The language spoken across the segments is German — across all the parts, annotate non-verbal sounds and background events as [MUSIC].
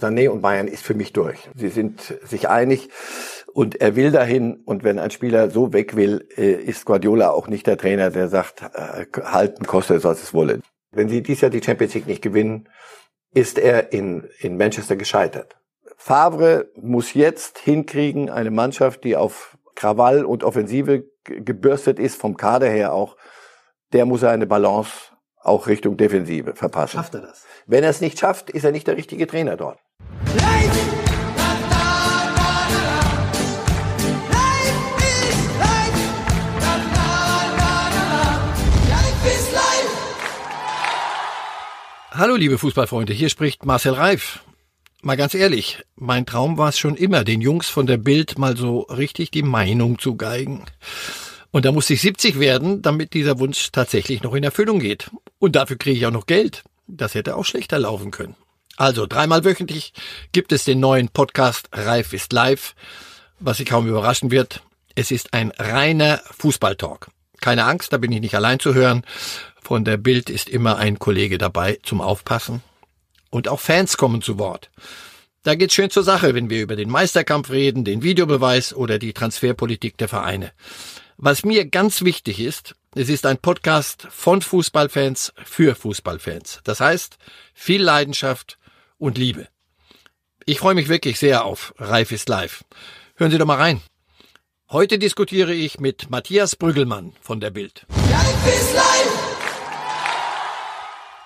Sané und Bayern ist für mich durch. Sie sind sich einig und er will dahin. Und wenn ein Spieler so weg will, äh, ist Guardiola auch nicht der Trainer, der sagt, äh, halten koste es, was es wolle. Wenn sie dies Jahr die Champions League nicht gewinnen, ist er in, in Manchester gescheitert. Favre muss jetzt hinkriegen, eine Mannschaft, die auf Krawall und Offensive gebürstet ist, vom Kader her auch, der muss er eine Balance auch Richtung Defensive verpassen. Schafft er das? Wenn er es nicht schafft, ist er nicht der richtige Trainer dort. Hallo liebe Fußballfreunde, hier spricht Marcel Reif. Mal ganz ehrlich, mein Traum war es schon immer, den Jungs von der Bild mal so richtig die Meinung zu geigen. Und da musste ich 70 werden, damit dieser Wunsch tatsächlich noch in Erfüllung geht. Und dafür kriege ich auch noch Geld. Das hätte auch schlechter laufen können. Also dreimal wöchentlich gibt es den neuen Podcast Reif ist live. Was Sie kaum überraschen wird, es ist ein reiner Fußballtalk. Keine Angst, da bin ich nicht allein zu hören. Von der Bild ist immer ein Kollege dabei zum Aufpassen. Und auch Fans kommen zu Wort. Da geht's schön zur Sache, wenn wir über den Meisterkampf reden, den Videobeweis oder die Transferpolitik der Vereine. Was mir ganz wichtig ist, es ist ein Podcast von Fußballfans für Fußballfans. Das heißt, viel Leidenschaft und Liebe. Ich freue mich wirklich sehr auf Reif ist live. Hören Sie doch mal rein. Heute diskutiere ich mit Matthias Brüggelmann von der Bild. Reif ist live!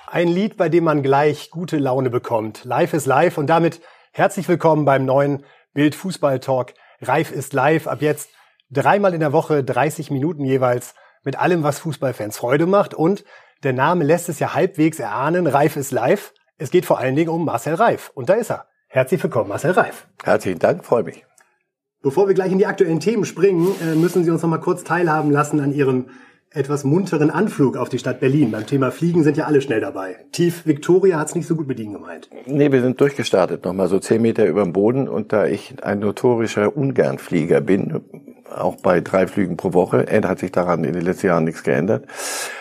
Ein Lied, bei dem man gleich gute Laune bekommt. Live ist live und damit herzlich willkommen beim neuen Bild Fußball Talk. Reif ist live. Ab jetzt dreimal in der Woche 30 Minuten jeweils mit allem, was Fußballfans Freude macht. Und der Name lässt es ja halbwegs erahnen. Reif ist live. Es geht vor allen Dingen um Marcel Reif. Und da ist er. Herzlich willkommen, Marcel Reif. Herzlichen Dank, freue mich. Bevor wir gleich in die aktuellen Themen springen, äh, müssen Sie uns noch mal kurz teilhaben lassen an Ihrem etwas munteren Anflug auf die Stadt Berlin. Beim Thema Fliegen sind ja alle schnell dabei. Tief Victoria hat es nicht so gut mit Ihnen gemeint. Nee, wir sind durchgestartet, nochmal so zehn Meter über dem Boden. Und da ich ein notorischer Ungernflieger bin, auch bei drei Flügen pro Woche, hat sich daran in den letzten Jahren nichts geändert,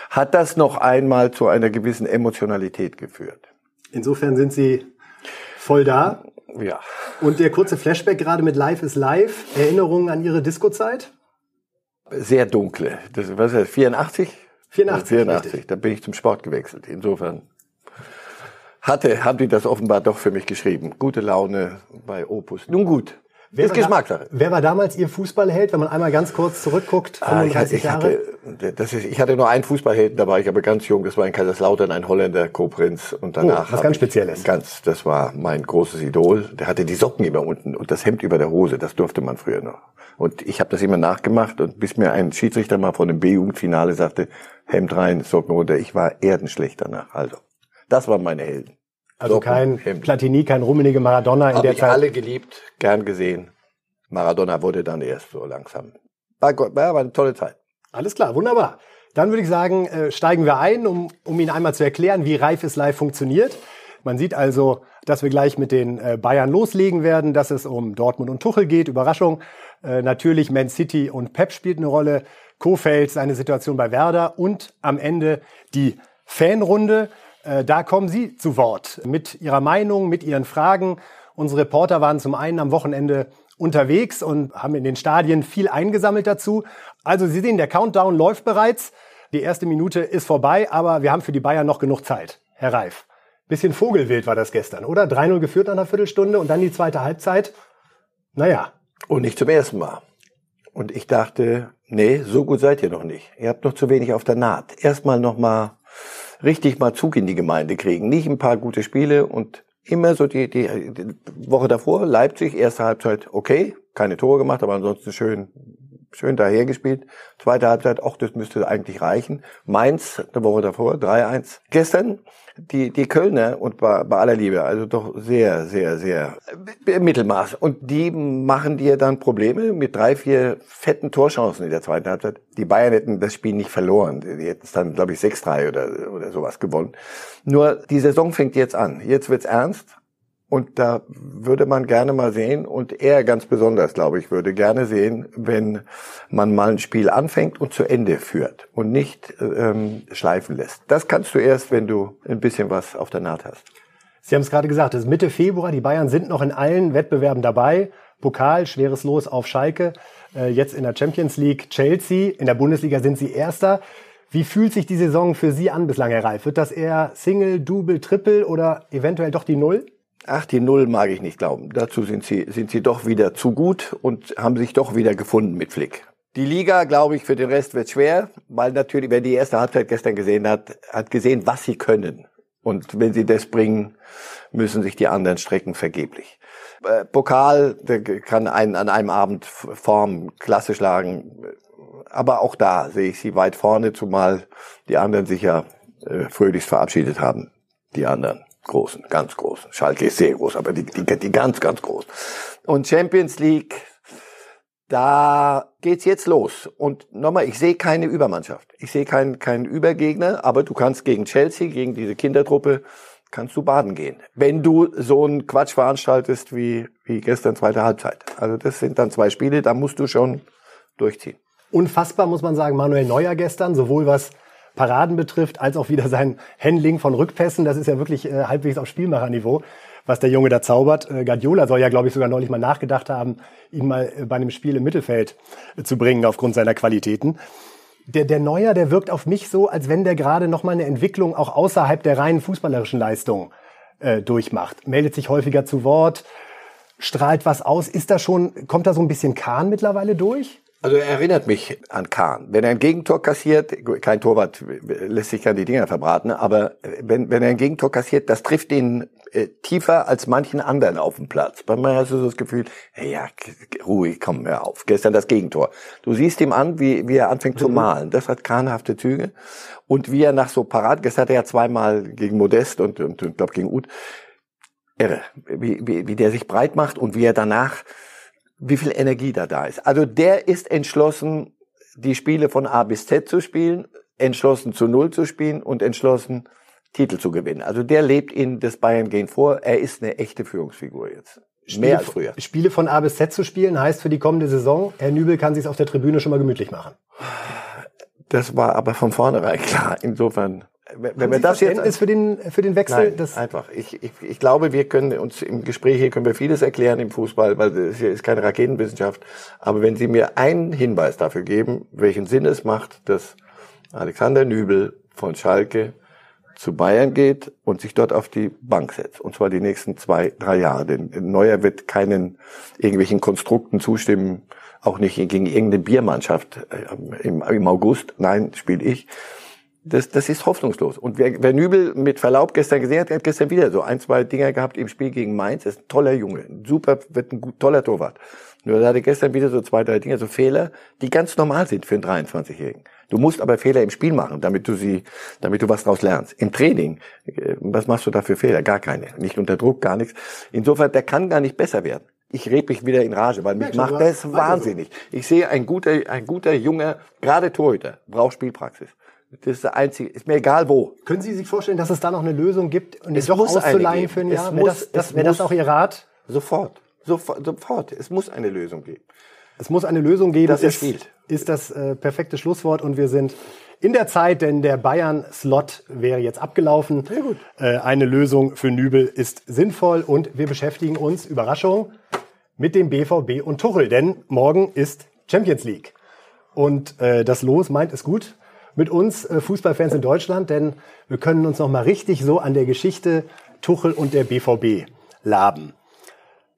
hat das noch einmal zu einer gewissen Emotionalität geführt. Insofern sind Sie voll da. Ja. Und der kurze Flashback gerade mit Live is Live, Erinnerungen an Ihre Disco-Zeit? sehr dunkle. Das, was ist das, 84? 84. 84, richtig. da bin ich zum Sport gewechselt. Insofern hatte, haben die das offenbar doch für mich geschrieben. Gute Laune bei Opus. Nun gut. Wer ist Geschmackssache. Wer war damals Ihr Fußballheld, wenn man einmal ganz kurz zurückguckt, 35 ah, ich hatte, ich Jahre? Hatte, das ist, ich hatte nur einen Fußballhelden, da war ich aber ganz jung, das war in Kaiserslautern, ein Holländer, Kobrinz. Und danach oh, was ganz Spezielles. Ganz, das war mein großes Idol. Der hatte die Socken immer unten und das Hemd über der Hose, das durfte man früher noch. Und ich habe das immer nachgemacht und bis mir ein Schiedsrichter mal von dem B-Jugendfinale sagte, Hemd rein, Socken runter, ich war erdenschlecht danach. Also, das waren meine Helden. Also Socken, kein Hemd. Platini, kein Rummenige Maradona in Hab der ich Zeit. alle geliebt, gern gesehen. Maradona wurde dann erst so langsam. War, war eine tolle Zeit. Alles klar, wunderbar. Dann würde ich sagen, äh, steigen wir ein, um, um Ihnen einmal zu erklären, wie Reif ist live funktioniert. Man sieht also, dass wir gleich mit den äh, Bayern loslegen werden, dass es um Dortmund und Tuchel geht. Überraschung. Äh, natürlich Man City und Pep spielt eine Rolle. Kofeld, seine Situation bei Werder und am Ende die Fanrunde. Da kommen Sie zu Wort mit Ihrer Meinung, mit Ihren Fragen. Unsere Reporter waren zum einen am Wochenende unterwegs und haben in den Stadien viel eingesammelt dazu. Also Sie sehen, der Countdown läuft bereits. Die erste Minute ist vorbei, aber wir haben für die Bayern noch genug Zeit. Herr Reif, bisschen Vogelwild war das gestern, oder? 3-0 geführt nach einer Viertelstunde und dann die zweite Halbzeit. Naja. Und nicht zum ersten Mal. Und ich dachte, nee, so gut seid ihr noch nicht. Ihr habt noch zu wenig auf der Naht. Erstmal noch mal richtig mal Zug in die Gemeinde kriegen. Nicht ein paar gute Spiele und immer so die, die, die Woche davor, Leipzig, erste Halbzeit okay, keine Tore gemacht, aber ansonsten schön, schön dahergespielt. Zweite Halbzeit, auch das müsste eigentlich reichen. Mainz, eine Woche davor, 3-1. Gestern die, die Kölner und bei, bei aller Liebe, also doch sehr, sehr, sehr äh, Mittelmaß. Und die machen dir dann Probleme mit drei, vier fetten Torchancen in der zweiten Halbzeit. Die Bayern hätten das Spiel nicht verloren. Die hätten es dann, glaube ich, 6-3 oder, oder sowas gewonnen. Nur die Saison fängt jetzt an. Jetzt wird's ernst. Und da würde man gerne mal sehen, und er ganz besonders, glaube ich, würde gerne sehen, wenn man mal ein Spiel anfängt und zu Ende führt und nicht ähm, schleifen lässt. Das kannst du erst, wenn du ein bisschen was auf der Naht hast. Sie haben es gerade gesagt, es ist Mitte Februar, die Bayern sind noch in allen Wettbewerben dabei. Pokal, schweres Los auf Schalke, äh, jetzt in der Champions League Chelsea, in der Bundesliga sind sie Erster. Wie fühlt sich die Saison für Sie an bislang, Herr Reif? Wird das eher Single, Double, Triple oder eventuell doch die Null? Ach, die Null mag ich nicht glauben. Dazu sind sie, sind sie doch wieder zu gut und haben sich doch wieder gefunden mit Flick. Die Liga, glaube ich, für den Rest wird schwer, weil natürlich, wer die erste Halbzeit gestern gesehen hat, hat gesehen, was sie können. Und wenn sie das bringen, müssen sich die anderen strecken vergeblich. Äh, Pokal kann einen an einem Abend Form Klasse schlagen. Aber auch da sehe ich sie weit vorne, zumal die anderen sich ja äh, fröhlichst verabschiedet haben. Die anderen großen, ganz großen. Schalke ist sehr groß, aber die, die, die ganz, ganz groß. Und Champions League, da geht's jetzt los. Und nochmal, ich sehe keine Übermannschaft. Ich sehe keinen keinen Übergegner, aber du kannst gegen Chelsea, gegen diese Kindertruppe, kannst du baden gehen. Wenn du so einen Quatsch veranstaltest wie, wie gestern zweite Halbzeit. Also das sind dann zwei Spiele, da musst du schon durchziehen. Unfassbar, muss man sagen, Manuel Neuer gestern, sowohl was Paraden betrifft, als auch wieder sein Handling von Rückpässen. Das ist ja wirklich äh, halbwegs auf Spielmacherniveau, was der Junge da zaubert. Äh, Guardiola soll ja, glaube ich, sogar neulich mal nachgedacht haben, ihn mal äh, bei einem Spiel im Mittelfeld äh, zu bringen aufgrund seiner Qualitäten der, der Neuer, der wirkt auf mich so, als wenn der gerade noch mal eine Entwicklung auch außerhalb der reinen fußballerischen Leistung äh, durchmacht. Meldet sich häufiger zu Wort, strahlt was aus. Ist da schon, kommt da so ein bisschen Kahn mittlerweile durch? Also er erinnert mich an Kahn. Wenn er ein Gegentor kassiert, kein Torwart lässt sich keine Dinger verbraten, aber wenn, wenn er ein Gegentor kassiert, das trifft ihn äh, tiefer als manchen anderen auf dem Platz. Bei mir hast du so das Gefühl, hey, ja, ruhig, komm, hör auf. Gestern das Gegentor. Du siehst ihm an, wie, wie er anfängt mhm. zu malen. Das hat kahnhafte Züge. Und wie er nach so Parat, gestern hat er ja zweimal gegen Modest und, und, und glaube gegen Uth, irre, wie, wie, wie der sich breit macht und wie er danach wie viel Energie da da ist. Also der ist entschlossen, die Spiele von A bis Z zu spielen, entschlossen zu Null zu spielen und entschlossen Titel zu gewinnen. Also der lebt in das Bayern gehen vor. Er ist eine echte Führungsfigur jetzt. Spiele, Mehr als früher. Spiele von A bis Z zu spielen heißt für die kommende Saison, Herr Nübel kann sich auf der Tribüne schon mal gemütlich machen. Das war aber von vornherein klar. Insofern wenn Haben wir Sie das Verständnis jetzt für den für den Wechsel nein, einfach ich, ich, ich glaube wir können uns im Gespräch hier können wir vieles erklären im Fußball weil es hier ist keine Raketenwissenschaft aber wenn Sie mir einen Hinweis dafür geben welchen Sinn es macht dass Alexander Nübel von Schalke zu Bayern geht und sich dort auf die Bank setzt. Und zwar die nächsten zwei, drei Jahre. Denn Neuer wird keinen irgendwelchen Konstrukten zustimmen, auch nicht gegen irgendeine Biermannschaft äh, im, im August. Nein, spiele ich das, das ist hoffnungslos. Und wer, wer Nübel mit Verlaub gestern gesehen hat, hat gestern wieder so ein, zwei Dinger gehabt im Spiel gegen Mainz. Das ist ein toller Junge. Super, wird ein gut, toller Torwart. Nur er hatte gestern wieder so zwei, drei Dinger, so Fehler, die ganz normal sind für einen 23-Jährigen. Du musst aber Fehler im Spiel machen, damit du sie, damit du was daraus lernst. Im Training, äh, was machst du da für Fehler? Gar keine. Nicht unter Druck, gar nichts. Insofern, der kann gar nicht besser werden. Ich rede mich wieder in Rage, weil mich macht das wahnsinnig. Ich sehe ein guter, ein guter junger, gerade Torhüter, braucht Spielpraxis. Das ist der einzige. Ist mir egal wo. Können Sie sich vorstellen, dass es da noch eine Lösung gibt und es doch auszuleihen für ein Jahr? Wäre das, das, wär das auch Ihr Rat? Sofort. Sofort. Sofort. Es muss eine Lösung geben. Es muss eine Lösung geben. Er spielt. Ist das äh, perfekte Schlusswort und wir sind in der Zeit, denn der Bayern-Slot wäre jetzt abgelaufen. Sehr gut. Äh, eine Lösung für Nübel ist sinnvoll und wir beschäftigen uns, Überraschung, mit dem BVB und Tuchel, denn morgen ist Champions League. Und äh, das Los meint es gut mit uns äh, Fußballfans in Deutschland, denn wir können uns noch mal richtig so an der Geschichte Tuchel und der BVB laben.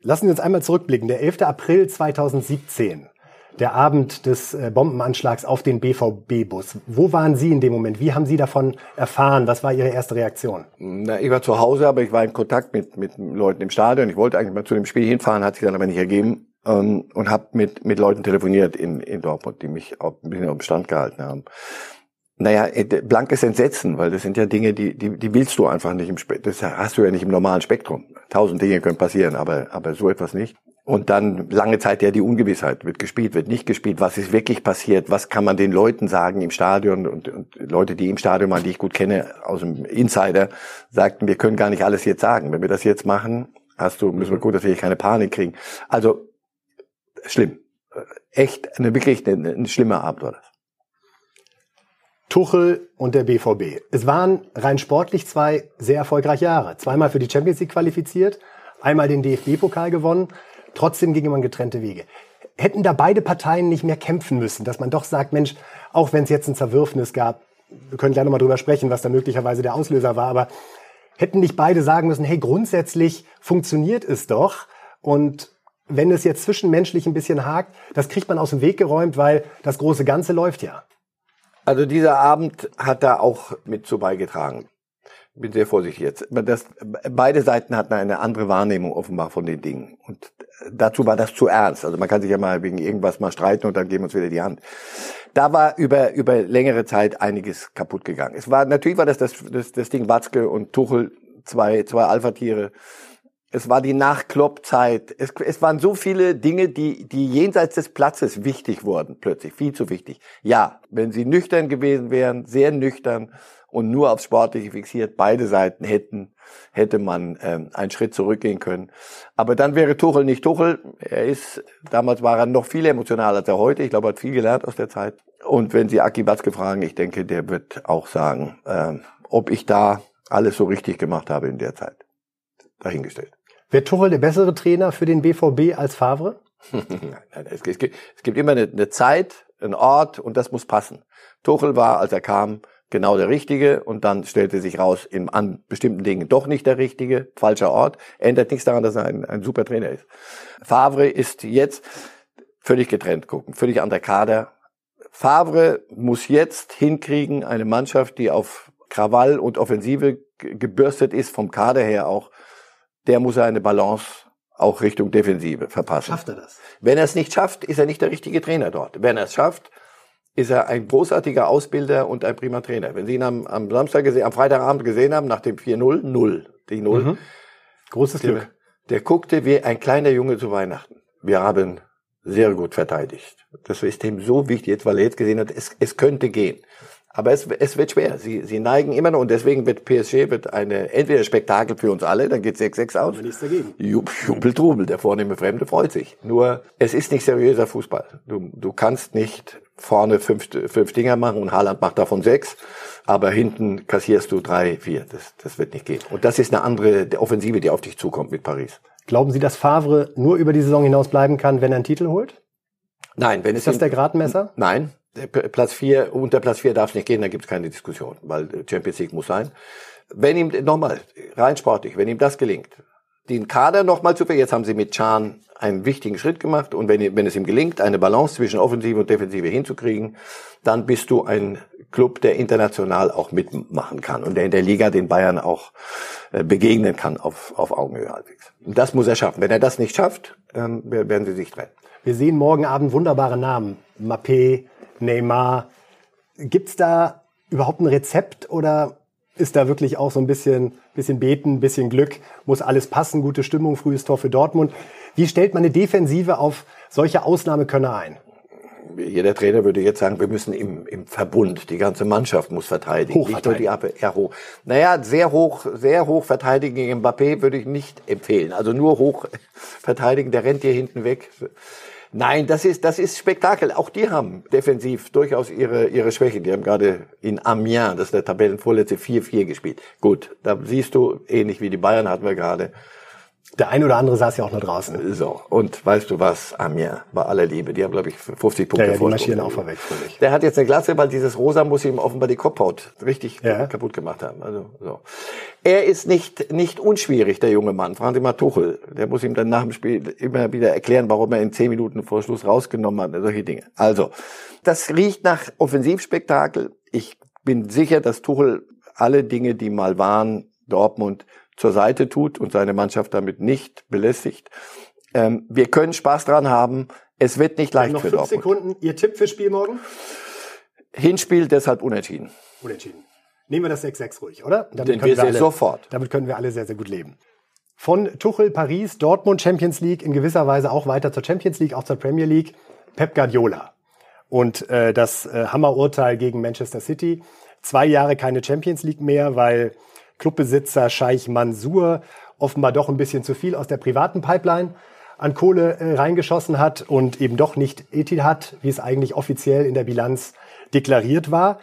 Lassen Sie uns einmal zurückblicken. Der 11. April 2017, der Abend des äh, Bombenanschlags auf den BVB-Bus. Wo waren Sie in dem Moment? Wie haben Sie davon erfahren? Was war Ihre erste Reaktion? Na, ich war zu Hause, aber ich war in Kontakt mit, mit Leuten im Stadion. Ich wollte eigentlich mal zu dem Spiel hinfahren, hat sich dann aber nicht ergeben. Ähm, und habe mit, mit Leuten telefoniert in, in Dortmund, die mich auch ein bisschen auf dem Stand gehalten haben naja, äh, blankes Entsetzen, weil das sind ja Dinge, die, die, die willst du einfach nicht im Spektrum. Das hast du ja nicht im normalen Spektrum. Tausend Dinge können passieren, aber, aber so etwas nicht. Und dann lange Zeit ja die Ungewissheit. Wird gespielt, wird nicht gespielt. Was ist wirklich passiert? Was kann man den Leuten sagen im Stadion? Und, und Leute, die im Stadion waren, die ich gut kenne, aus dem Insider, sagten, wir können gar nicht alles jetzt sagen. Wenn wir das jetzt machen, hast du, müssen wir gut, dass wir hier keine Panik kriegen. Also, schlimm. Echt, eine, wirklich eine, eine schlimme Abend war das. Tuchel und der BVB. Es waren rein sportlich zwei sehr erfolgreiche Jahre. Zweimal für die Champions League qualifiziert, einmal den DFB-Pokal gewonnen. Trotzdem ging man getrennte Wege. Hätten da beide Parteien nicht mehr kämpfen müssen, dass man doch sagt, Mensch, auch wenn es jetzt ein Zerwürfnis gab, wir können gleich nochmal drüber sprechen, was da möglicherweise der Auslöser war, aber hätten nicht beide sagen müssen, hey, grundsätzlich funktioniert es doch und wenn es jetzt zwischenmenschlich ein bisschen hakt, das kriegt man aus dem Weg geräumt, weil das große Ganze läuft ja. Also dieser Abend hat da auch mit zu beigetragen. Bin sehr vorsichtig jetzt. Das, beide Seiten hatten eine andere Wahrnehmung offenbar von den Dingen. Und dazu war das zu ernst. Also man kann sich ja mal wegen irgendwas mal streiten und dann geben wir uns wieder die Hand. Da war über, über längere Zeit einiges kaputt gegangen. Es war, natürlich war das das, das, das Ding Watzke und Tuchel, zwei, zwei Alpha-Tiere es war die Nachkloppzeit. Es, es waren so viele Dinge, die, die jenseits des Platzes wichtig wurden, plötzlich, viel zu wichtig. Ja, wenn sie nüchtern gewesen wären, sehr nüchtern und nur aufs Sportliche fixiert, beide Seiten hätten, hätte man ähm, einen Schritt zurückgehen können. Aber dann wäre Tuchel nicht Tuchel. Er ist, damals war er noch viel emotionaler als er heute. Ich glaube, er hat viel gelernt aus der Zeit. Und wenn Sie Aki Batzke fragen, ich denke, der wird auch sagen, ähm, ob ich da alles so richtig gemacht habe in der Zeit. Dahingestellt. Wäre Tuchel der bessere Trainer für den BVB als Favre? [LAUGHS] es, gibt, es gibt immer eine, eine Zeit, einen Ort und das muss passen. Tuchel war, als er kam, genau der Richtige und dann stellte sich raus, in, an bestimmten Dingen doch nicht der Richtige, falscher Ort. Ändert nichts daran, dass er ein, ein super Trainer ist. Favre ist jetzt völlig getrennt gucken, völlig an der Kader. Favre muss jetzt hinkriegen, eine Mannschaft, die auf Krawall und Offensive gebürstet ist, vom Kader her auch, der muss eine Balance auch Richtung Defensive verpassen. Schafft er das? Wenn er es nicht schafft, ist er nicht der richtige Trainer dort. Wenn er es schafft, ist er ein großartiger Ausbilder und ein prima Trainer. Wenn Sie ihn am, am Samstag gesehen, am Freitagabend gesehen haben, nach dem 4-0, 0, die 0. Mhm. Großes der, Glück. Der guckte wie ein kleiner Junge zu Weihnachten. Wir haben sehr gut verteidigt. Das ist ihm so wichtig jetzt, weil er jetzt gesehen hat, es, es könnte gehen. Aber es, es wird schwer. Sie, sie neigen immer noch und deswegen wird PSG wird eine entweder Spektakel für uns alle, dann geht 6-6 aus. Nichts dagegen. Jubel, Trubel, der vornehme Fremde freut sich. Nur es ist nicht seriöser Fußball. Du, du kannst nicht vorne fünf, fünf Dinger machen und Haaland macht davon sechs, aber hinten kassierst du drei, vier. Das, das wird nicht gehen. Und das ist eine andere Offensive, die auf dich zukommt mit Paris. Glauben Sie, dass Favre nur über die Saison hinaus bleiben kann, wenn er einen Titel holt? Nein, wenn ist es das der Gradmesser? Nein, Platz vier, unter Platz vier darf es nicht gehen, da gibt es keine Diskussion, weil Champions League muss sein. Wenn ihm, nochmal, rein sportlich, wenn ihm das gelingt, den Kader nochmal zu, jetzt haben sie mit Chan einen wichtigen Schritt gemacht und wenn, wenn es ihm gelingt, eine Balance zwischen Offensive und Defensive hinzukriegen, dann bist du ein Club, der international auch mitmachen kann und der in der Liga den Bayern auch äh, begegnen kann auf, auf Augenhöhe halbwegs. Und das muss er schaffen. Wenn er das nicht schafft, ähm, werden sie sich trennen. Wir sehen morgen Abend wunderbare Namen. Mappé, Neymar. Gibt's da überhaupt ein Rezept oder ist da wirklich auch so ein bisschen, bisschen beten, bisschen Glück, muss alles passen, gute Stimmung, frühes Tor für Dortmund. Wie stellt man eine Defensive auf solche Ausnahmekönner ein? Jeder Trainer würde jetzt sagen, wir müssen im, im Verbund, die ganze Mannschaft muss verteidigen. Hoch nicht nur die Abwehr, ja, hoch. Naja, sehr hoch, sehr hoch verteidigen gegen Mbappé würde ich nicht empfehlen. Also nur hoch verteidigen, der rennt hier hinten weg. Nein, das ist, das ist Spektakel. Auch die haben defensiv durchaus ihre, ihre Schwächen. Die haben gerade in Amiens, das ist der Tabellenvorletzte, 4-4 gespielt. Gut, da siehst du, ähnlich wie die Bayern hatten wir gerade, der ein oder andere saß ja auch nur draußen. So, und weißt du was, Amir, bei aller Liebe, die haben, glaube ich, 50 Punkte ja, ja, die marschieren auch mich. Der hat jetzt eine Klasse, weil dieses Rosa muss ihm offenbar die Kopfhaut richtig ja. kaputt gemacht haben. Also, so. Er ist nicht, nicht unschwierig, der junge Mann. Fragen Sie mal Tuchel. Der muss ihm dann nach dem Spiel immer wieder erklären, warum er in zehn Minuten vor Schluss rausgenommen hat, solche Dinge. Also, das riecht nach Offensivspektakel. Ich bin sicher, dass Tuchel alle Dinge, die mal waren, Dortmund zur Seite tut und seine Mannschaft damit nicht belästigt. Ähm, wir können Spaß dran haben. Es wird nicht leicht noch für fünf Dortmund. Sekunden. Ihr Tipp für Spiel morgen? Hinspiel deshalb unentschieden. Unentschieden. Nehmen wir das 6-6 ruhig, oder? Damit können wir, wir alle, sofort. Damit können wir alle sehr, sehr gut leben. Von Tuchel, Paris, Dortmund, Champions League, in gewisser Weise auch weiter zur Champions League, auch zur Premier League. Pep Guardiola. Und äh, das äh, Hammerurteil gegen Manchester City. Zwei Jahre keine Champions League mehr, weil Clubbesitzer Scheich Mansour offenbar doch ein bisschen zu viel aus der privaten Pipeline an Kohle äh, reingeschossen hat und eben doch nicht Etihad, wie es eigentlich offiziell in der Bilanz deklariert war.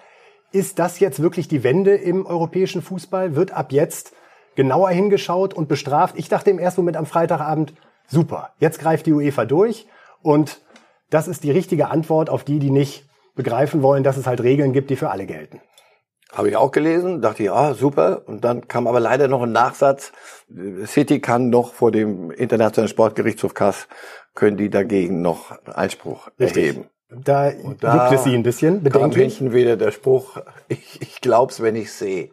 Ist das jetzt wirklich die Wende im europäischen Fußball? Wird ab jetzt genauer hingeschaut und bestraft? Ich dachte im ersten Moment am Freitagabend, super, jetzt greift die UEFA durch und das ist die richtige Antwort auf die, die nicht begreifen wollen, dass es halt Regeln gibt, die für alle gelten. Habe ich auch gelesen, dachte ich, ah, super. Und dann kam aber leider noch ein Nachsatz. City kann noch vor dem Internationalen Sportgerichtshof Kass, können die dagegen noch Einspruch Richtig. erheben. Da, da gibt es sie ein bisschen bedenklich. hinten wieder der Spruch, [LAUGHS] ich, ich glaub's, wenn ich sehe.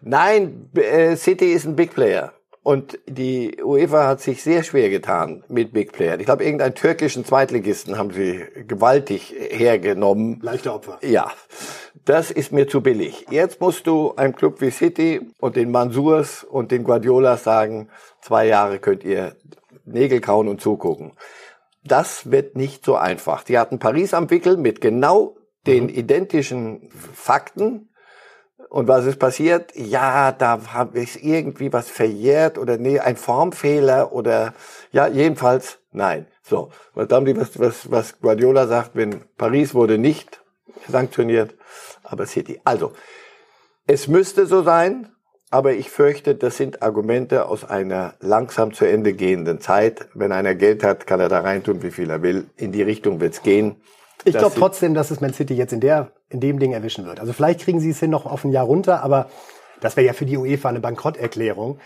Nein, äh, City ist ein Big Player. Und die UEFA hat sich sehr schwer getan mit Big Player. Ich glaube, irgendeinen türkischen Zweitligisten haben sie gewaltig hergenommen. Leichte Opfer. Ja, das ist mir zu billig. Jetzt musst du einem Club wie City und den Mansurs und den Guardiolas sagen, zwei Jahre könnt ihr Nägel kauen und zugucken. Das wird nicht so einfach. Die hatten Paris am Wickel mit genau den mhm. identischen Fakten. Und was ist passiert? Ja, da ist irgendwie was verjährt oder nee, ein Formfehler oder ja, jedenfalls nein. So, was haben die, was, was, was Guardiola sagt, wenn Paris wurde nicht sanktioniert, aber City. Also, es müsste so sein, aber ich fürchte, das sind Argumente aus einer langsam zu Ende gehenden Zeit. Wenn einer Geld hat, kann er da reintun, wie viel er will. In die Richtung wird's gehen. Ich glaube trotzdem, dass es Man City jetzt in der in dem Ding erwischen wird. Also vielleicht kriegen sie es hin noch auf ein Jahr runter, aber das wäre ja für die UEFA eine Bankrotterklärung.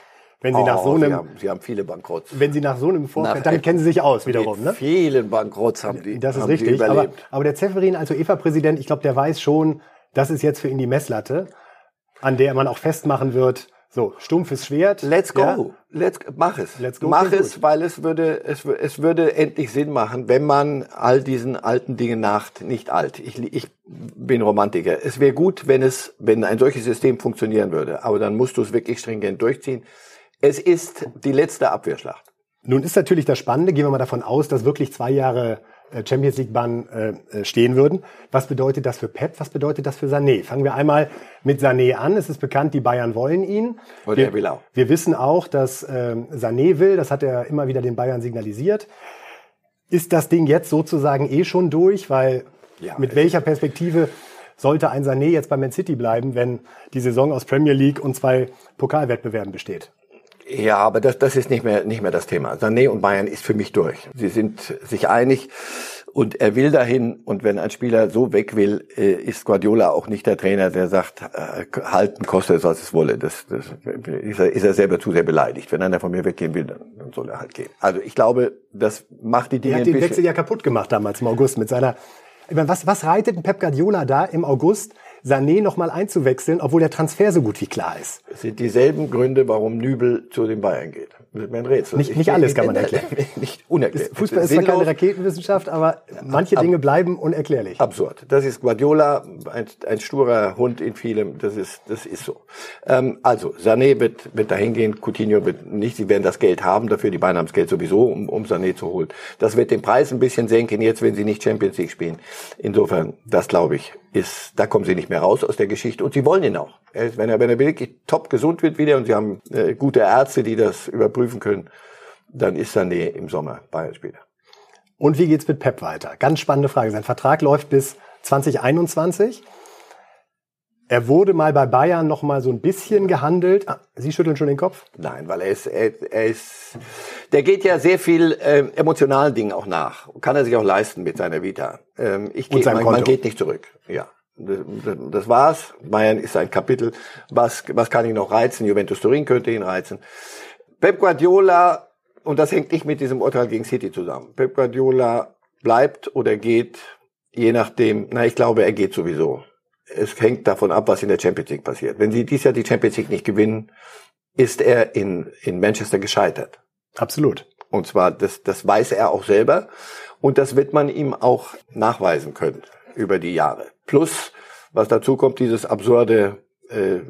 Wenn sie oh, nach so einem, sie haben, sie haben viele Bankrotts. Wenn sie nach so einem Vorfeld, dann kennen sie sich aus wiederum, ne? Vielen Bankrotts haben die. Das ist richtig. Aber, aber der Zeferin als UEFA-Präsident, ich glaube, der weiß schon, das ist jetzt für ihn die Messlatte, an der man auch festmachen wird, so, stumpfes Schwert. Let's go. Ja. Let's, mach es. Let's go. Mach es, gut. weil es würde, es, es würde endlich Sinn machen, wenn man all diesen alten Dingen nacht, nicht alt. Ich, ich bin Romantiker. Es wäre gut, wenn es, wenn ein solches System funktionieren würde. Aber dann musst du es wirklich stringent durchziehen. Es ist die letzte Abwehrschlacht. Nun ist natürlich das Spannende, gehen wir mal davon aus, dass wirklich zwei Jahre äh, Champions League Bahn äh, äh, stehen würden. Was bedeutet das für Pep? Was bedeutet das für Sané? Fangen wir einmal mit Sané an. Es ist bekannt, die Bayern wollen ihn. Und wir, er will auch. Wir wissen auch, dass äh, Sané will. Das hat er immer wieder den Bayern signalisiert. Ist das Ding jetzt sozusagen eh schon durch? Weil ja, mit welcher Perspektive sollte ein Sané jetzt bei Man City bleiben, wenn die Saison aus Premier League und zwei Pokalwettbewerben besteht? Ja, aber das, das ist nicht mehr, nicht mehr das Thema. Sané und Bayern ist für mich durch. Sie sind sich einig und er will dahin. Und wenn ein Spieler so weg will, äh, ist Guardiola auch nicht der Trainer, der sagt, äh, halten kostet es, was es wolle. Das, das ist, er, ist er selber zu sehr beleidigt. Wenn einer von mir weggehen will, dann, soll er halt gehen. Also ich glaube, das macht die Dinge. Er hat den Wechsel ja kaputt gemacht damals im August mit seiner. Was, was reitet ein Pep Guardiola da im August? Sané nochmal einzuwechseln, obwohl der Transfer so gut wie klar ist. Es sind dieselben Gründe, warum Nübel zu den Bayern geht. Das ist mein Rätsel. Nicht, nicht alles kann man erklären. [LAUGHS] nicht unerklärlich. Fußball ist zwar keine Raketenwissenschaft, aber manche Dinge bleiben unerklärlich. Absurd. Das ist Guardiola, ein, ein sturer Hund in vielem. Das ist, das ist so. Ähm, also, Sané wird, wird dahin gehen, Coutinho wird nicht. Sie werden das Geld haben dafür. Die Bayern haben das Geld sowieso, um, um Sané zu holen. Das wird den Preis ein bisschen senken, jetzt, wenn sie nicht Champions League spielen. Insofern, das glaube ich, ist, da kommen sie nicht mehr raus aus der Geschichte und sie wollen ihn auch. Wenn er, wenn er wirklich top gesund wird wieder und sie haben äh, gute Ärzte, die das überprüfen können, dann ist Sané im Sommer Bayern-Spieler. Und wie geht's mit Pep weiter? Ganz spannende Frage. Sein Vertrag läuft bis 2021. Er wurde mal bei Bayern noch mal so ein bisschen gehandelt. Ah, Sie schütteln schon den Kopf? Nein, weil er ist, er, er ist, der geht ja sehr viel äh, emotionalen Dingen auch nach. Kann er sich auch leisten mit seiner Vita. Ähm, ich gehe, man, man geht nicht zurück. Ja, das, das war's. Bayern ist ein Kapitel. Was, was kann ihn noch reizen? Juventus Turin könnte ihn reizen. Pep Guardiola und das hängt nicht mit diesem Urteil gegen City zusammen. Pep Guardiola bleibt oder geht, je nachdem. Na, ich glaube, er geht sowieso es hängt davon ab, was in der Champions League passiert. Wenn sie dieses Jahr die Champions League nicht gewinnen, ist er in, in Manchester gescheitert. Absolut. Und zwar, das, das weiß er auch selber. Und das wird man ihm auch nachweisen können über die Jahre. Plus, was dazu kommt, dieses absurde äh,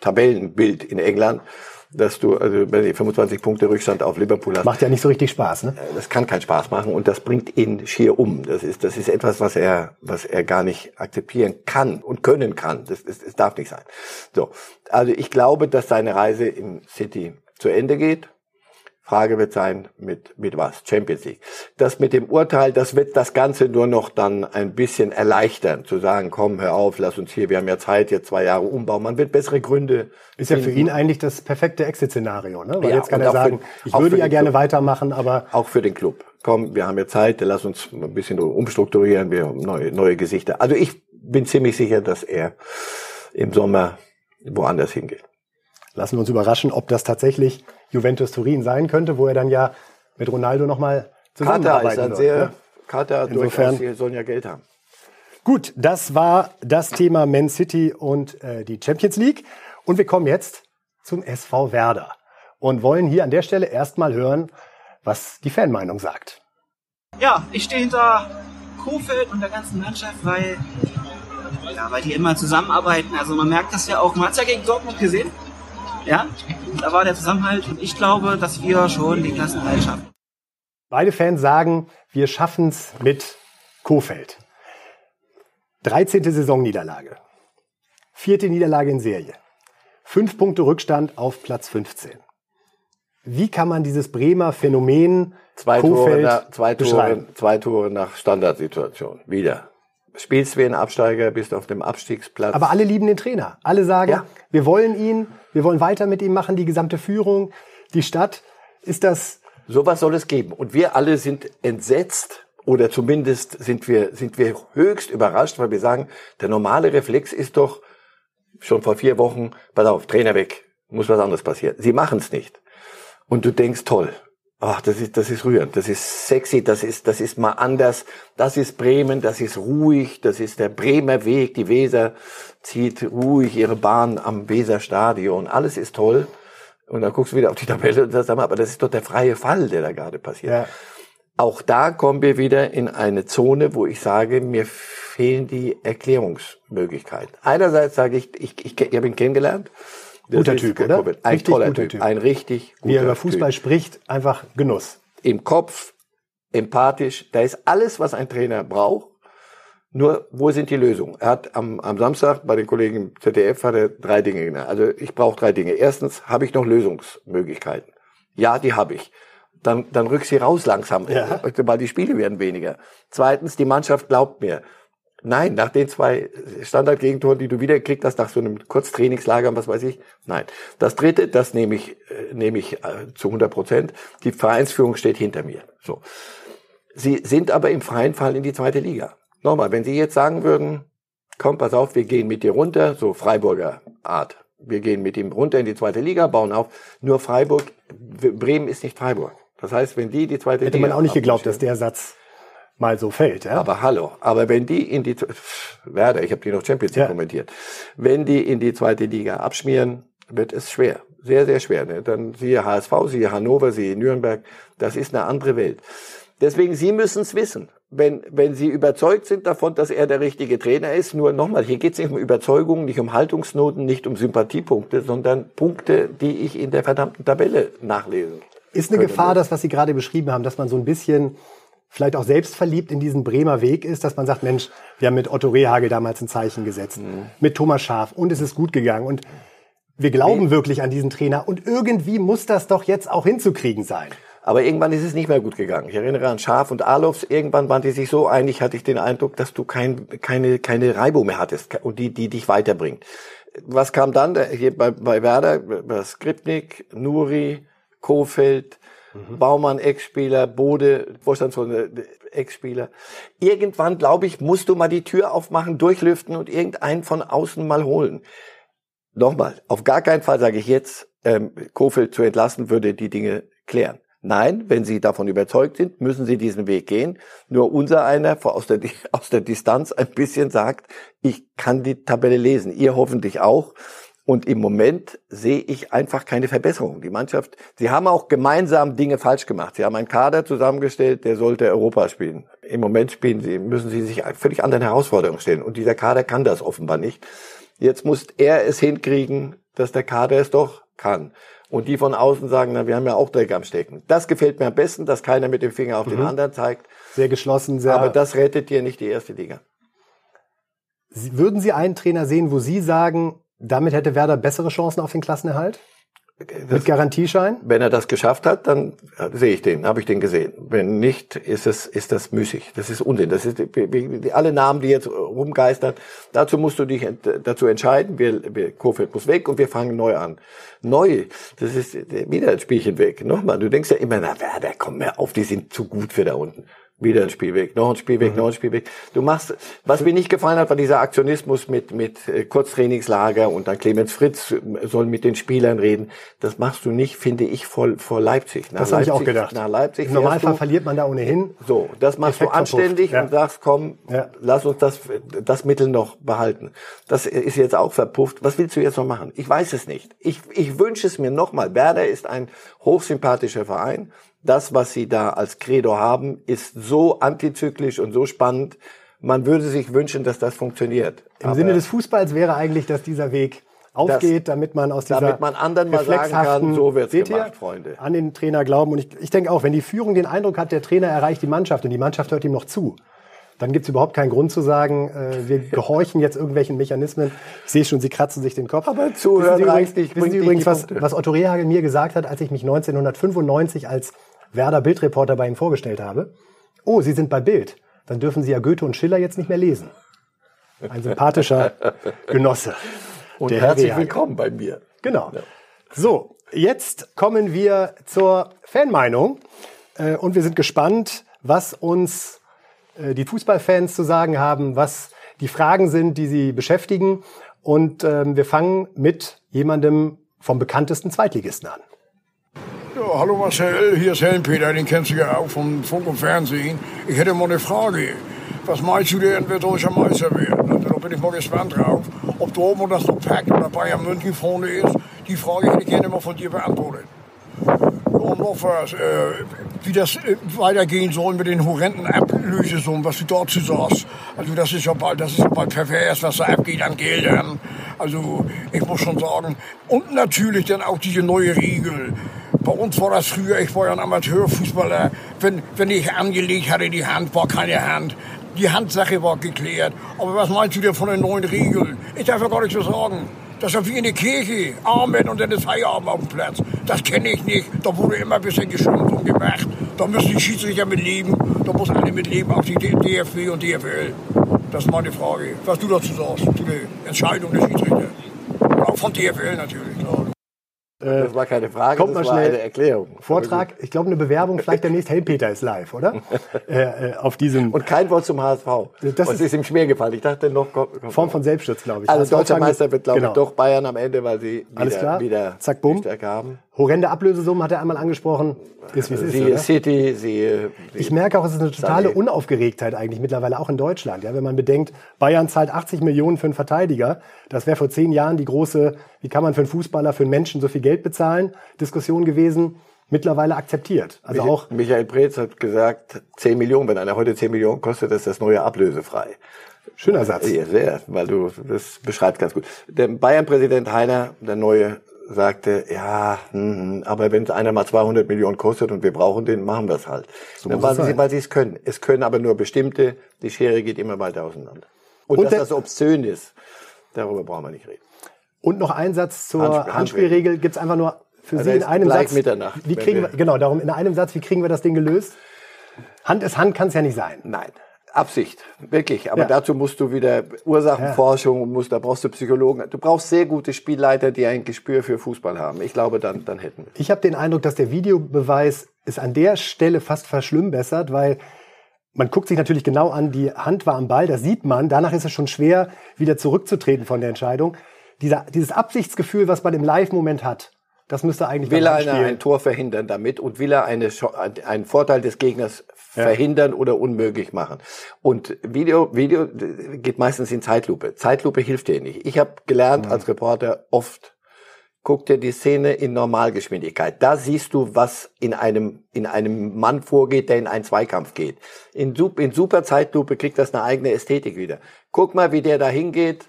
Tabellenbild in England, dass du also 25 Punkte Rückstand auf Liverpool hast. Macht ja nicht so richtig Spaß, ne? Das kann keinen Spaß machen und das bringt ihn schier um. Das ist das ist etwas, was er was er gar nicht akzeptieren kann und können kann. Das, das, das darf nicht sein. So, also ich glaube, dass seine Reise im City zu Ende geht. Frage wird sein, mit, mit was? Champions League. Das mit dem Urteil, das wird das Ganze nur noch dann ein bisschen erleichtern, zu sagen, komm, hör auf, lass uns hier, wir haben ja Zeit, jetzt zwei Jahre umbauen. Man wird bessere Gründe. Ist ja für ihn eigentlich das perfekte Exit-Szenario, ne? Weil ja, jetzt kann er sagen, für, ich würde ja gerne Club. weitermachen, aber. Auch für den Club. Komm, wir haben ja Zeit, lass uns ein bisschen umstrukturieren, wir haben neue, neue Gesichter. Also ich bin ziemlich sicher, dass er im Sommer woanders hingeht. Lassen wir uns überraschen, ob das tatsächlich Juventus Turin sein könnte, wo er dann ja mit Ronaldo nochmal zusammenarbeiten Katar ist ein sehr, ne? Katar Insofern, durchaus, sollen ja Geld haben. Gut, das war das Thema Man City und äh, die Champions League. Und wir kommen jetzt zum SV Werder und wollen hier an der Stelle erstmal hören, was die Fanmeinung sagt. Ja, ich stehe hinter Kofeld und der ganzen Mannschaft, weil, ja, weil die immer zusammenarbeiten. Also man merkt das ja auch, man hat es ja gegen Dortmund gesehen. Ja, da war der Zusammenhalt und ich glaube, dass wir schon die Klassenhalt schaffen. Beide Fans sagen, wir schaffen es mit Kofeld. 13. Saisonniederlage. Vierte Niederlage in Serie. Fünf Punkte Rückstand auf Platz 15. Wie kann man dieses Bremer Phänomen zwei Tore, nach, zwei, Tore, zwei Tore nach Standardsituation. Wieder. Spielst wie ein Absteiger, bist auf dem Abstiegsplatz. Aber alle lieben den Trainer. Alle sagen, ja. wir wollen ihn, wir wollen weiter mit ihm machen, die gesamte Führung, die Stadt. Ist das. Sowas soll es geben. Und wir alle sind entsetzt oder zumindest sind wir, sind wir höchst überrascht, weil wir sagen, der normale Reflex ist doch schon vor vier Wochen, pass auf, Trainer weg, muss was anderes passieren. Sie machen es nicht. Und du denkst, toll, ach, das ist, das ist rührend, das ist sexy, das ist, das ist mal anders, das ist Bremen, das ist ruhig, das ist der Bremer Weg, die Weser zieht ruhig ihre Bahn am Weserstadion, alles ist toll. Und dann guckst du wieder auf die Tabelle und sagst, aber das ist doch der freie Fall, der da gerade passiert. Ja. Auch da kommen wir wieder in eine Zone, wo ich sage, mir fehlen die Erklärungsmöglichkeiten. Einerseits sage ich, ich, ich, ich habe ihn kennengelernt, Guter Typ, oder? Ein richtig toller typ. typ. Ein richtig guter Wie er über Fußball typ. spricht, einfach Genuss. Im Kopf, empathisch, da ist alles, was ein Trainer braucht. Nur, wo sind die Lösungen? Er hat am, am Samstag bei den Kollegen im ZDF hat er drei Dinge genannt. Also ich brauche drei Dinge. Erstens, habe ich noch Lösungsmöglichkeiten? Ja, die habe ich. Dann, dann rück sie raus langsam, ja. weil die Spiele werden weniger. Zweitens, die Mannschaft glaubt mir. Nein, nach den zwei Standardgegentoren, die du wieder gekriegt hast, nach so einem Kurztrainingslager, was weiß ich. Nein. Das dritte, das nehme ich, äh, nehme ich äh, zu 100 Prozent. Die Vereinsführung steht hinter mir. So. Sie sind aber im freien Fall in die zweite Liga. Nochmal, wenn Sie jetzt sagen würden, komm, pass auf, wir gehen mit dir runter, so Freiburger Art. Wir gehen mit ihm runter in die zweite Liga, bauen auf. Nur Freiburg, Bremen ist nicht Freiburg. Das heißt, wenn die die zweite Hätte Liga. Hätte man auch nicht geglaubt, dass der Satz mal so fällt. Ja? Aber hallo, aber wenn die in die Werder, ich habe die noch Champions League ja. kommentiert, wenn die in die zweite Liga abschmieren, wird es schwer, sehr sehr schwer. Ne? Dann siehe HSV, siehe Hannover, siehe Nürnberg, das ist eine andere Welt. Deswegen Sie müssen es wissen. Wenn, wenn Sie überzeugt sind davon, dass er der richtige Trainer ist, nur nochmal, hier geht es nicht um Überzeugung, nicht um Haltungsnoten, nicht um Sympathiepunkte, sondern Punkte, die ich in der verdammten Tabelle nachlesen. Ist eine Gefahr, das, was Sie gerade beschrieben haben, dass man so ein bisschen vielleicht auch selbstverliebt in diesen Bremer Weg ist, dass man sagt, Mensch, wir haben mit Otto Rehagel damals ein Zeichen gesetzt, mhm. mit Thomas Schaf und es ist gut gegangen und wir glauben nee. wirklich an diesen Trainer und irgendwie muss das doch jetzt auch hinzukriegen sein. Aber irgendwann ist es nicht mehr gut gegangen. Ich erinnere an Schaf und Alofs. Irgendwann waren die sich so einig, hatte ich den Eindruck, dass du kein, keine, keine Reibung mehr hattest und die, die dich weiterbringt. Was kam dann hier bei, bei Werder? Skripnik, Nuri, Kofeld, Mhm. Baumann, Ex-Spieler, Bode, Vorstandsvorsitzender, Ex-Spieler. Irgendwann, glaube ich, musst du mal die Tür aufmachen, durchlüften und irgendeinen von außen mal holen. Nochmal, auf gar keinen Fall sage ich jetzt, ähm, Kofeld zu entlassen würde die Dinge klären. Nein, wenn Sie davon überzeugt sind, müssen Sie diesen Weg gehen. Nur unser einer aus der, [LAUGHS] aus der Distanz ein bisschen sagt, ich kann die Tabelle lesen. Ihr hoffentlich auch. Und im Moment sehe ich einfach keine Verbesserung. Die Mannschaft, sie haben auch gemeinsam Dinge falsch gemacht. Sie haben einen Kader zusammengestellt, der sollte Europa spielen. Im Moment spielen sie, müssen sie sich völlig anderen Herausforderungen stellen. Und dieser Kader kann das offenbar nicht. Jetzt muss er es hinkriegen, dass der Kader es doch kann. Und die von außen sagen, na, wir haben ja auch Dreck am Stecken. Das gefällt mir am besten, dass keiner mit dem Finger auf mhm. den anderen zeigt. Sehr geschlossen, sehr. Aber das rettet dir nicht die erste Liga. Würden Sie einen Trainer sehen, wo Sie sagen, damit hätte Werder bessere Chancen auf den Klassenerhalt? Mit Garantieschein? Wenn er das geschafft hat, dann äh, sehe ich den, habe ich den gesehen. Wenn nicht, ist es ist das müßig. Das ist Unsinn. Das ist wie- wie- alle Namen, die jetzt rumgeistern. Dazu musst du dich dazu entscheiden. Wir, wir Kofeld muss weg und wir fangen neu an. Neu, das ist wieder ein Spielchen weg. Nochmal, du denkst ja immer, na Werder, komm mehr auf, die sind zu gut für da unten. Wieder ein Spiel weg, noch ein Spiel weg, noch ein Spiel weg. Du machst, was mir nicht gefallen hat, war dieser Aktionismus mit, mit äh, Kurztrainingslager und dann Clemens Fritz äh, soll mit den Spielern reden. Das machst du nicht, finde ich, vor, vor Leipzig. Nach Das habe ich auch gedacht. Nach Leipzig Im Normalfall du- verliert man da ohnehin. so, das machst Effekt du anständig ja. und sagst, komm, Ja. lass uns das, das Mittel noch behalten. Das ist jetzt auch verpufft. Was willst du jetzt noch machen? Ich weiß es nicht. Ich, ich wünsche es mir nochmal. Werder ist ein hochsympathischer Verein. Das, was sie da als Credo haben, ist so antizyklisch und so spannend. Man würde sich wünschen, dass das funktioniert. Im Aber Sinne des Fußballs wäre eigentlich, dass dieser Weg aufgeht, damit man aus dieser damit man anderen mal sagen kann, so wird's Seht ihr? gemacht, Freunde. an den Trainer glauben. Und ich, ich denke auch, wenn die Führung den Eindruck hat, der Trainer erreicht die Mannschaft und die Mannschaft hört ihm noch zu, dann gibt es überhaupt keinen Grund zu sagen, äh, wir [LAUGHS] gehorchen jetzt irgendwelchen Mechanismen. Ich sehe schon, Sie kratzen sich den Kopf. Aber zuhören wissen Sie reicht übrigens, nicht, wissen Sie übrigens was, was Otto Rehagel mir gesagt hat, als ich mich 1995 als Werder Bildreporter bei ihm vorgestellt habe? Oh, Sie sind bei Bild. Dann dürfen Sie ja Goethe und Schiller jetzt nicht mehr lesen. Ein sympathischer [LAUGHS] Genosse. Und der herzlich willkommen bei mir. Genau. So, jetzt kommen wir zur Fanmeinung. Äh, und wir sind gespannt, was uns äh, die Fußballfans zu sagen haben, was die Fragen sind, die sie beschäftigen. Und ähm, wir fangen mit jemandem vom bekanntesten Zweitligisten an. Hallo Marcel, hier ist Helmpeter, den kennst du ja auch vom Funk und Fernsehen. Ich hätte mal eine Frage. Was meinst du denn, wer deutscher Meister wird? Da bin ich mal gespannt drauf. Ob Dortmund das noch packt oder Bayern München vorne ist, die Frage hätte ich gerne mal von dir beantwortet. Was, äh, wie das äh, weitergehen soll mit den horrenden Ablösesummen, was du dazu sagst. Also das ist ja bald, das ist ja bald pervers, was da abgeht an Geldern. Also ich muss schon sagen. Und natürlich dann auch diese neue Regel. Bei uns war das früher, ich war ja ein Amateurfußballer, wenn, wenn ich angelegt hatte, die Hand war keine Hand. Die Handsache war geklärt. Aber was meinst du denn von den neuen Regeln? Ich darf ja gar nicht so sagen. Das ist ja wie in der Kirche. Amen und dann ist Feierabend auf dem Platz. Das kenne ich nicht. Da wurde immer ein bisschen geschimpft und gemacht. Da müssen die Schiedsrichter mit leben. Da muss alle mit leben, auch die DFB und DFL. Das ist meine Frage. Was du dazu sagst, zu der Entscheidung der Schiedsrichter. Auch von DFL natürlich. Klar. Das war keine Frage, kommt das mal schnell. eine Erklärung. Vortrag, ich glaube, eine Bewerbung, vielleicht demnächst Helmpeter ist live, oder? [LAUGHS] äh, äh, auf diesem Und kein Wort zum HSV. Das ist- ist, ihm schwer gefallen. Ich dachte noch, kommt, kommt Form von Selbstschutz, glaube ich. Also HSV deutscher Meister wird, glaube Genau. ich, doch Bayern am Ende, weil sie wieder, Alles klar. wieder Zack, bumm. haben. Horrende Ablösesummen hat er einmal angesprochen. Ist wie es ist, Siehe oder? City, siehe... Ich merke auch, es ist eine totale Sané. Unaufgeregtheit eigentlich mittlerweile auch in Deutschland. Ja, wenn man bedenkt, Bayern zahlt 80 Millionen für einen Verteidiger. Das wäre vor zehn Jahren die große, wie kann man für einen Fußballer, für einen Menschen so viel Geld bezahlen, Diskussion gewesen. Mittlerweile akzeptiert. Also Michael- auch Michael Preetz hat gesagt, 10 Millionen, wenn einer heute 10 Millionen kostet, ist das neue ablösefrei. schöner Satz. Ja, sehr, weil du, das beschreibt ganz gut. Der Bayern-Präsident Heiner, der neue, sagte, ja, hm, aber wenn es einer mal 200 Millionen kostet und wir brauchen den, machen wir es halt. muss weil, sie, weil sie es können. Es können aber nur bestimmte, die Schere geht immer weiter auseinander. Und, Und dass das obszön ist, darüber brauchen wir nicht reden. Und noch ein Satz zur Handspiel- Handspielregel gibt's einfach nur für Also Sie in einem Satz. Mitternacht, Wie kriegen wir- wir, genau, darum in einem Satz, wie kriegen wir das Ding gelöst? Hand ist Hand, kann es ja nicht sein. Nein. Absicht, wirklich. Aber Ja. dazu musst du wieder Ursachenforschung und musst, da brauchst du Psychologen. Du brauchst sehr gute Spielleiter, die ein Gespür für Fußball haben. Ich glaube, dann, dann hätten wir. Ich habe den Eindruck, dass der Videobeweis es an der Stelle fast verschlimmbessert, weil man guckt sich natürlich genau an, die Hand war am Ball, das sieht man. Danach ist es schon schwer, wieder zurückzutreten von der Entscheidung. Dieser, dieses Absichtsgefühl, was man im Live-Moment hat, das müsste eigentlich Will einer ein Tor verhindern damit und will er eine, einen Vorteil des Gegners verhindern oder unmöglich machen. Und Video, Video geht meistens in Zeitlupe. Zeitlupe hilft dir nicht. Ich habe gelernt Mhm. als Reporter oft, guck dir die Szene in Normalgeschwindigkeit. Da siehst du, was in einem, in einem Mann vorgeht, der in einen Zweikampf geht. In, in super Zeitlupe kriegt das eine eigene Ästhetik wieder. Guck mal, wie der da hingeht.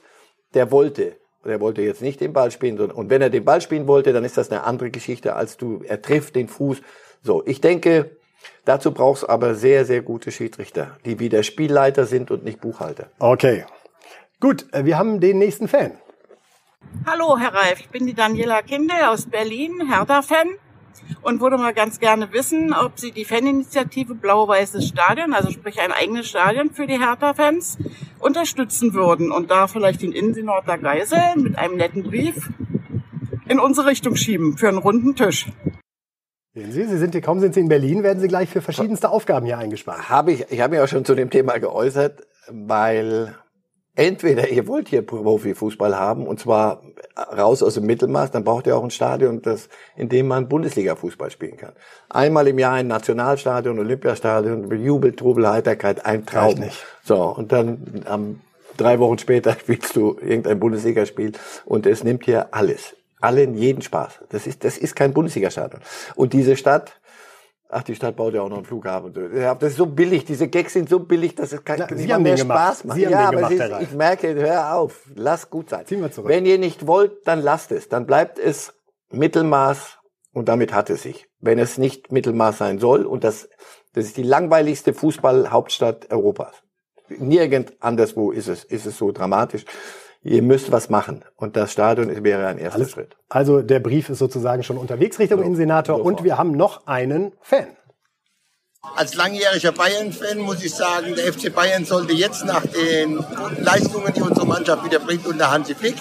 Der wollte. Der wollte jetzt nicht den Ball spielen, sondern, und wenn er den Ball spielen wollte, dann ist das eine andere Geschichte, als du, er trifft den Fuß. So, ich denke, dazu brauchst aber sehr, sehr gute Schiedsrichter, die wieder Spielleiter sind und nicht Buchhalter. Okay. Gut, äh, wir haben den nächsten Fan. Hallo, Herr Reif. Ich bin die Daniela Kinde aus Berlin, Hertha-Fan und würde mal ganz gerne wissen, ob Sie die Faninitiative Blau-Weißes Stadion, also sprich ein eigenes Stadion für die Hertha-Fans, unterstützen würden und da vielleicht den Innensenat der Geisel mit einem netten Brief in unsere Richtung schieben für einen runden Tisch. Sehen Sie, Sie sind hier, kaum sind Sie in Berlin, werden Sie gleich für verschiedenste Aufgaben hier eingespannt. Habe ich, ich habe mich auch schon zu dem Thema geäußert, weil entweder ihr wollt hier Profifußball haben und zwar raus aus dem Mittelmaß, dann braucht ihr auch ein Stadion, das, in dem man Bundesliga-Fußball spielen kann. Einmal im Jahr ein Nationalstadion, Olympiastadion, Jubel, Trubel, Heiterkeit, ein Traum. nicht. So, und dann am, drei Wochen später [LAUGHS] spielst du irgendein Bundesligaspiel und es nimmt hier alles. Allen jeden Spaß. Das ist, das ist kein Bundesligastadion. Und diese Stadt, Ach, die Stadt baut ja auch noch einen Flughafen. Das ist so billig, diese Gags sind so billig, dass es kein, Na, nicht Sie mal haben mehr den gemacht. Spaß macht. Sie haben ja, aber gemacht, ist, ich merke, hör auf, lass gut sein. Ziehen wir zurück. Wenn ihr nicht wollt, dann lasst es. Dann bleibt es Mittelmaß und damit hat es sich. Wenn es nicht Mittelmaß sein soll und das, das ist die langweiligste Fußballhauptstadt Europas. Nirgend anderswo ist es, ist es so dramatisch. Ihr müsst was machen und das Stadion wäre ein erster Alles- Schritt. Also der Brief ist sozusagen schon unterwegs Richtung So, Innensenator sofort. und wir haben noch einen Fan. Als langjähriger Bayern-Fan muss ich sagen, der FC Bayern sollte jetzt nach den guten Leistungen, die unsere Mannschaft wieder bringt unter Hansi Flick,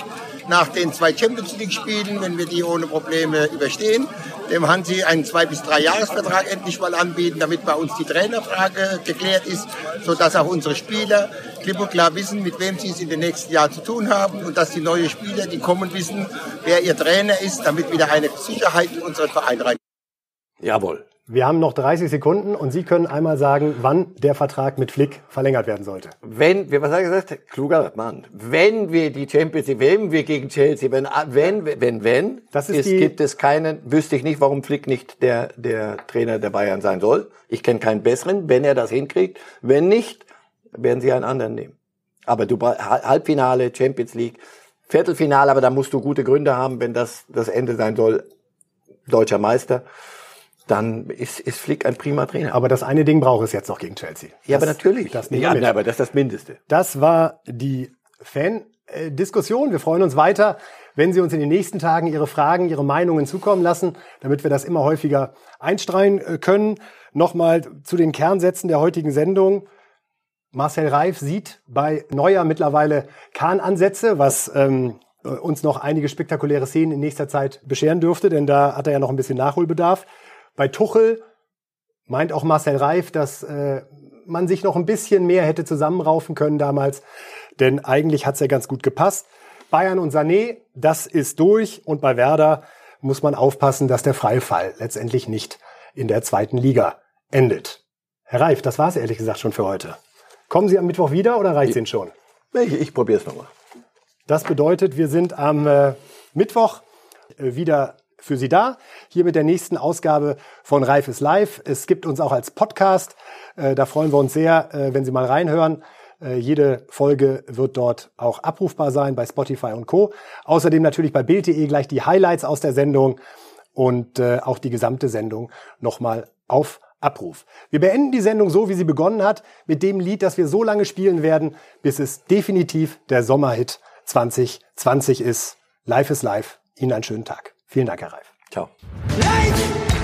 nach den zwei Champions League-Spielen, wenn wir die ohne Probleme überstehen, dem Hansi einen zwei bis drei Jahresvertrag endlich mal anbieten, damit bei uns die Trainerfrage geklärt ist, sodass auch unsere Spieler klipp und klar wissen, mit wem sie es in den nächsten Jahren zu tun haben und dass die neuen Spieler, die kommen, wissen, wer ihr Trainer ist, damit wieder eine Sicherheit in unseren Verein rein. Jawohl. Wir haben noch 30 Sekunden und Sie können einmal sagen, wann der Vertrag mit Flick verlängert werden sollte. Wenn, wir, was hat er gesagt? Kluger Mann. Wenn wir die Champions League, wenn wir gegen Chelsea, wenn, wenn, wenn, wenn, Das ist es die- gibt es keinen, wüsste ich nicht, warum Flick nicht der, der Trainer der Bayern sein soll. Ich kenne keinen besseren, wenn er das hinkriegt. Wenn nicht, werden sie einen anderen nehmen. Aber du, Halbfinale, Champions League, Viertelfinale, aber da musst du gute Gründe haben, wenn das das Ende sein soll, deutscher Meister, dann ist, ist Flick ein prima Trainer. Aber das eine Ding braucht es jetzt noch gegen Chelsea. ja, aber Das- natürlich. Das nehmen ja, aber das ist das Mindeste. Das war die Fan-Diskussion. Wir freuen uns weiter, wenn Sie uns in den nächsten Tagen Ihre Fragen, Ihre Meinungen zukommen lassen, damit wir das immer häufiger einstreuen äh, können. Nochmal zu den Kernsätzen der heutigen Sendung. Marcel Reif sieht bei Neuer mittlerweile Kahnansätze, was ähm, uns noch einige spektakuläre Szenen in nächster Zeit bescheren dürfte, denn da hat er ja noch ein bisschen Nachholbedarf. Bei Tuchel meint auch Marcel Reif, dass äh, man sich noch ein bisschen mehr hätte zusammenraufen können damals, denn eigentlich hat's ja ganz gut gepasst. Bayern und Sané, das ist durch und bei Werder muss man aufpassen, dass der Freifall letztendlich nicht in der zweiten Liga endet. Herr Reif, das war's ehrlich gesagt schon für heute. Kommen Sie am Mittwoch wieder oder reicht's Ihnen schon? Ich, ich probiere es nochmal. Das bedeutet, wir sind am äh, Mittwoch äh, wieder für Sie da. Hier mit der nächsten Ausgabe von Reif ist Live. Es gibt uns auch als Podcast. Äh, da freuen wir uns sehr, äh, wenn Sie mal reinhören. Äh, jede Folge wird dort auch abrufbar sein bei Spotify und Co. Außerdem natürlich bei Bild.de gleich die Highlights aus der Sendung und auch die gesamte Sendung nochmal auf Abruf. Wir beenden die Sendung so, wie sie begonnen hat, mit dem Lied, das wir so lange spielen werden, bis es definitiv der Sommerhit 2020 ist. Live ist live. Ihnen einen schönen Tag. Vielen Dank, Herr Reif. Ciao. Life